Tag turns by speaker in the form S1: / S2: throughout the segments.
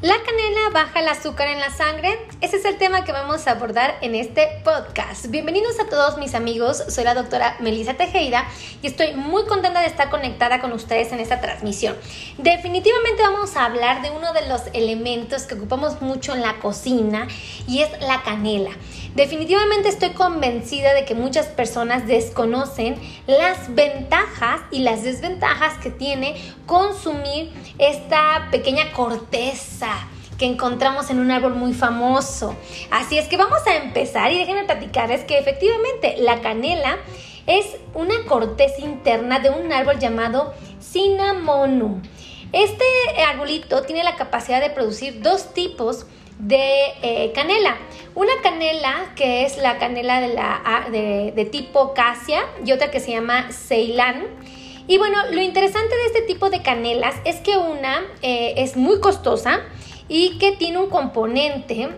S1: ¿La canela baja el azúcar en la sangre? Ese es el tema que vamos a abordar en este podcast. Bienvenidos a todos mis amigos, soy la doctora Melissa Tejeda y estoy muy contenta de estar conectada con ustedes en esta transmisión. Definitivamente vamos a hablar de uno de los elementos que ocupamos mucho en la cocina y es la canela. Definitivamente estoy convencida de que muchas personas desconocen las ventajas y las desventajas que tiene consumir esta pequeña corteza que encontramos en un árbol muy famoso. Así es que vamos a empezar y déjenme platicarles que efectivamente la canela es una corteza interna de un árbol llamado Cinnamonum. Este arbolito tiene la capacidad de producir dos tipos de eh, canela. Una canela que es la canela de, de, tipo Casia y otra que se llama Ceilán. Y bueno, lo interesante de este tipo de canelas es que una eh, es muy costosa y que tiene un componente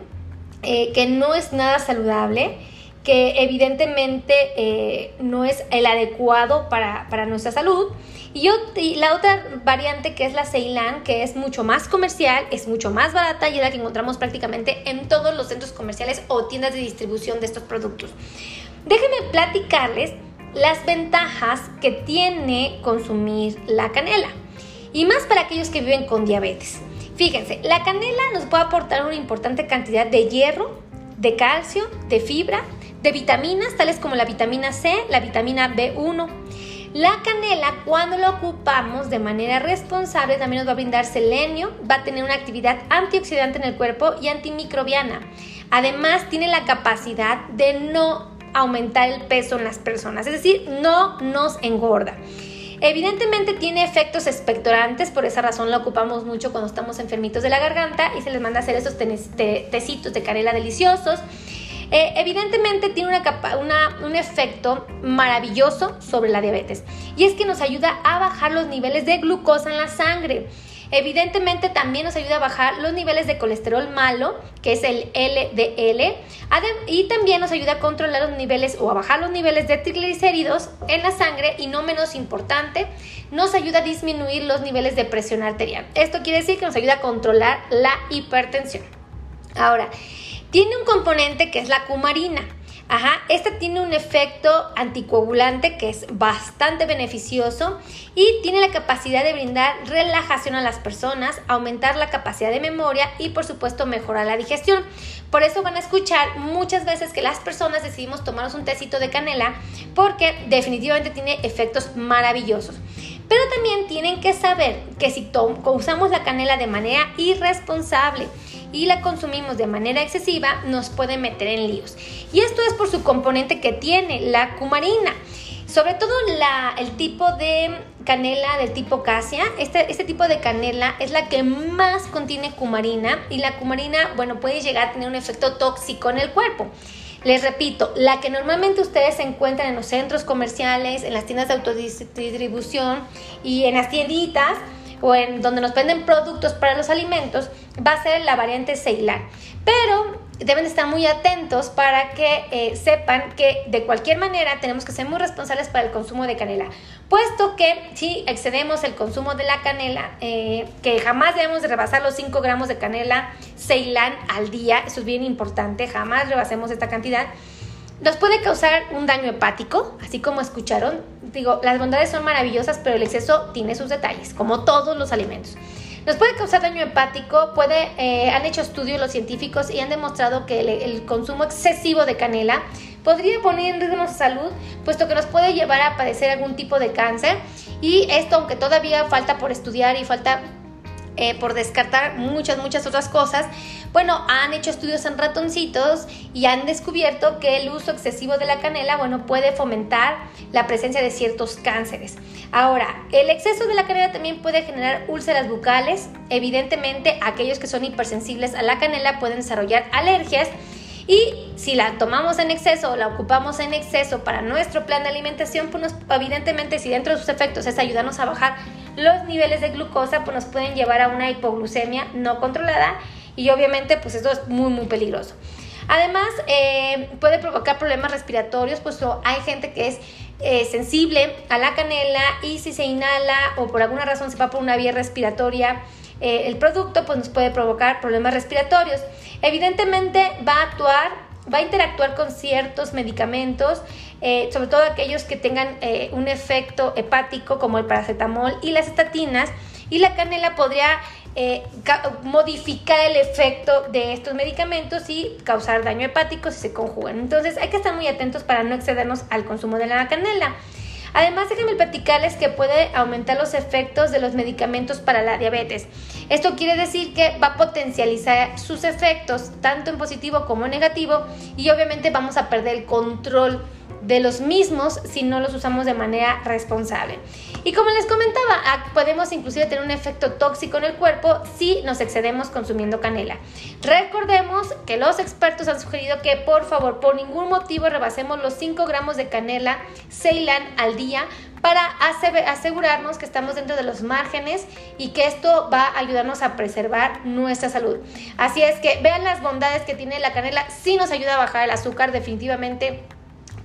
S1: eh, que no es nada saludable que evidentemente eh, no es el adecuado para, nuestra salud. Y, la otra variante que es la Ceilán, que es mucho más comercial, es mucho más barata y es la que encontramos prácticamente en todos los centros comerciales o tiendas de distribución de estos productos. Déjenme platicarles las ventajas que tiene consumir la canela. Y más para aquellos que viven con diabetes. Fíjense, la canela nos puede aportar una importante cantidad de hierro, de calcio, de fibra, de vitaminas tales como la vitamina C, la vitamina B1. La canela, cuando la ocupamos de manera responsable, también nos va a brindar selenio, va a tener una actividad antioxidante en el cuerpo y antimicrobiana. Además, tiene la capacidad de no aumentar el peso en las personas, es decir, no nos engorda. Evidentemente tiene efectos expectorantes, por esa razón la ocupamos mucho cuando estamos enfermitos de la garganta y se les manda a hacer esos tecitos de canela deliciosos. Eh, evidentemente tiene una un efecto maravilloso sobre la diabetes y es que nos ayuda a bajar los niveles de glucosa en la sangre. Evidentemente también nos ayuda a bajar los niveles de colesterol malo, que es el LDL, y también nos ayuda a controlar los niveles o a bajar los niveles de triglicéridos en la sangre y no menos importante, nos ayuda a disminuir los niveles de presión arterial. Esto quiere decir que nos ayuda a controlar la hipertensión. Ahora, tiene un componente que es la cumarina. Ajá, esta tiene un efecto anticoagulante que es bastante beneficioso y tiene la capacidad de brindar relajación a las personas, aumentar la capacidad de memoria y por supuesto mejorar la digestión. Por eso van a escuchar muchas veces que las personas decidimos tomarnos un tecito de canela porque definitivamente tiene efectos maravillosos. Pero también tienen que saber que si usamos la canela de manera irresponsable, y la consumimos de manera excesiva, nos puede meter en líos. Y esto es por su componente que tiene, la cumarina. Sobre todo el tipo de canela del tipo casia, este, este tipo de canela es la que más contiene cumarina y la cumarina, bueno, puede llegar a tener un efecto tóxico en el cuerpo. Les repito, la que normalmente ustedes encuentran en los centros comerciales, en las tiendas de autodistribución y en las tienditas, o en donde nos venden productos para los alimentos, va a ser la variante Ceilán. Pero deben estar muy atentos para que eh, sepan que de cualquier manera tenemos que ser muy responsables para el consumo de canela, puesto que si excedemos el consumo de la canela, eh, que jamás debemos de rebasar los 5 gramos de canela Ceilán al día, eso es bien importante, jamás rebasemos esta cantidad, nos puede causar un daño hepático, así como escucharon. Digo, las bondades son maravillosas, pero el exceso tiene sus detalles, como todos los alimentos. Nos puede causar daño hepático, eh, han hecho estudios los científicos y han demostrado que el, consumo excesivo de canela podría poner en riesgo nuestra salud, puesto que nos puede llevar a padecer algún tipo de cáncer. Y esto, aunque todavía falta por estudiar y falta eh, por descartar muchas, muchas otras cosas, bueno, han hecho estudios en ratoncitos y han descubierto que el uso excesivo de la canela, bueno, puede fomentar la presencia de ciertos cánceres. Ahora, el exceso de la canela también puede generar úlceras bucales. Evidentemente, aquellos que son hipersensibles a la canela pueden desarrollar alergias. Y si la tomamos en exceso o la ocupamos en exceso para nuestro plan de alimentación, pues evidentemente si dentro de sus efectos es ayudarnos a bajar los niveles de glucosa, pues nos pueden llevar a una hipoglucemia no controlada y obviamente pues esto es muy muy peligroso. Además eh, puede provocar problemas respiratorios, pues hay gente que es eh, sensible a la canela y si se inhala o por alguna razón se va por una vía respiratoria eh, el producto, pues nos puede provocar problemas respiratorios. Evidentemente va a actuar, va a interactuar con ciertos medicamentos, eh, sobre todo aquellos que tengan eh, un efecto hepático como el paracetamol y las estatinas, y la canela podría modificar el efecto de estos medicamentos y causar daño hepático si se conjugan. Entonces hay que estar muy atentos para no excedernos al consumo de la canela. Además, déjenme platicarles que puede aumentar los efectos de los medicamentos para la diabetes. Esto quiere decir que va a potencializar sus efectos, tanto en positivo como en negativo, y obviamente vamos a perder el control de los mismos si no los usamos de manera responsable. Y como les comentaba, ah, podemos inclusive tener un efecto tóxico en el cuerpo si nos excedemos consumiendo canela. Recordemos que los expertos han sugerido que por favor, por ningún motivo rebasemos los 5 gramos de canela Ceylan al día para asegurarnos que estamos dentro de los márgenes y que esto va a ayudarnos a preservar nuestra salud. Así es que vean las bondades que tiene la canela, si nos ayuda a bajar el azúcar definitivamente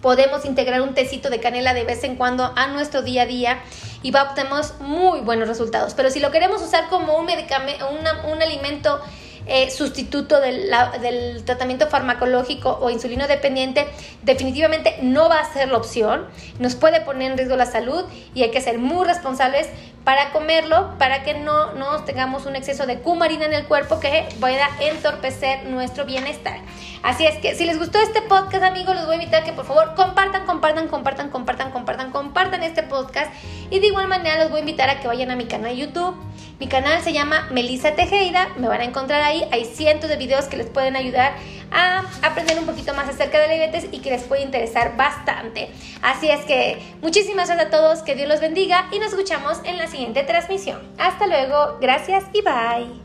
S1: podemos integrar un tecito de canela de vez en cuando a nuestro día a día y va, obtenemos muy buenos resultados. Pero si lo queremos usar como un medicamento, un alimento eh, sustituto del, del, tratamiento farmacológico o insulino dependiente, definitivamente no va a ser la opción. Nos puede poner en riesgo la salud y hay que ser muy responsables para comerlo, para que no nos tengamos un exceso de cumarina en el cuerpo que pueda entorpecer nuestro bienestar. Así es que si les gustó este podcast, amigos, les voy a invitar que por favor compartan, compartan, compartan, compartan, compartan, compartan este podcast. Y de igual manera los voy a invitar a que vayan a mi canal de YouTube. Mi canal se llama Melissa Tejeda, me van a encontrar ahí. Hay cientos de videos que les pueden ayudar a aprender un poquito más acerca de la diabetes y que les puede interesar bastante. Así es que muchísimas gracias a todos, que Dios los bendiga y nos escuchamos en la siguiente transmisión. Hasta luego, gracias y bye.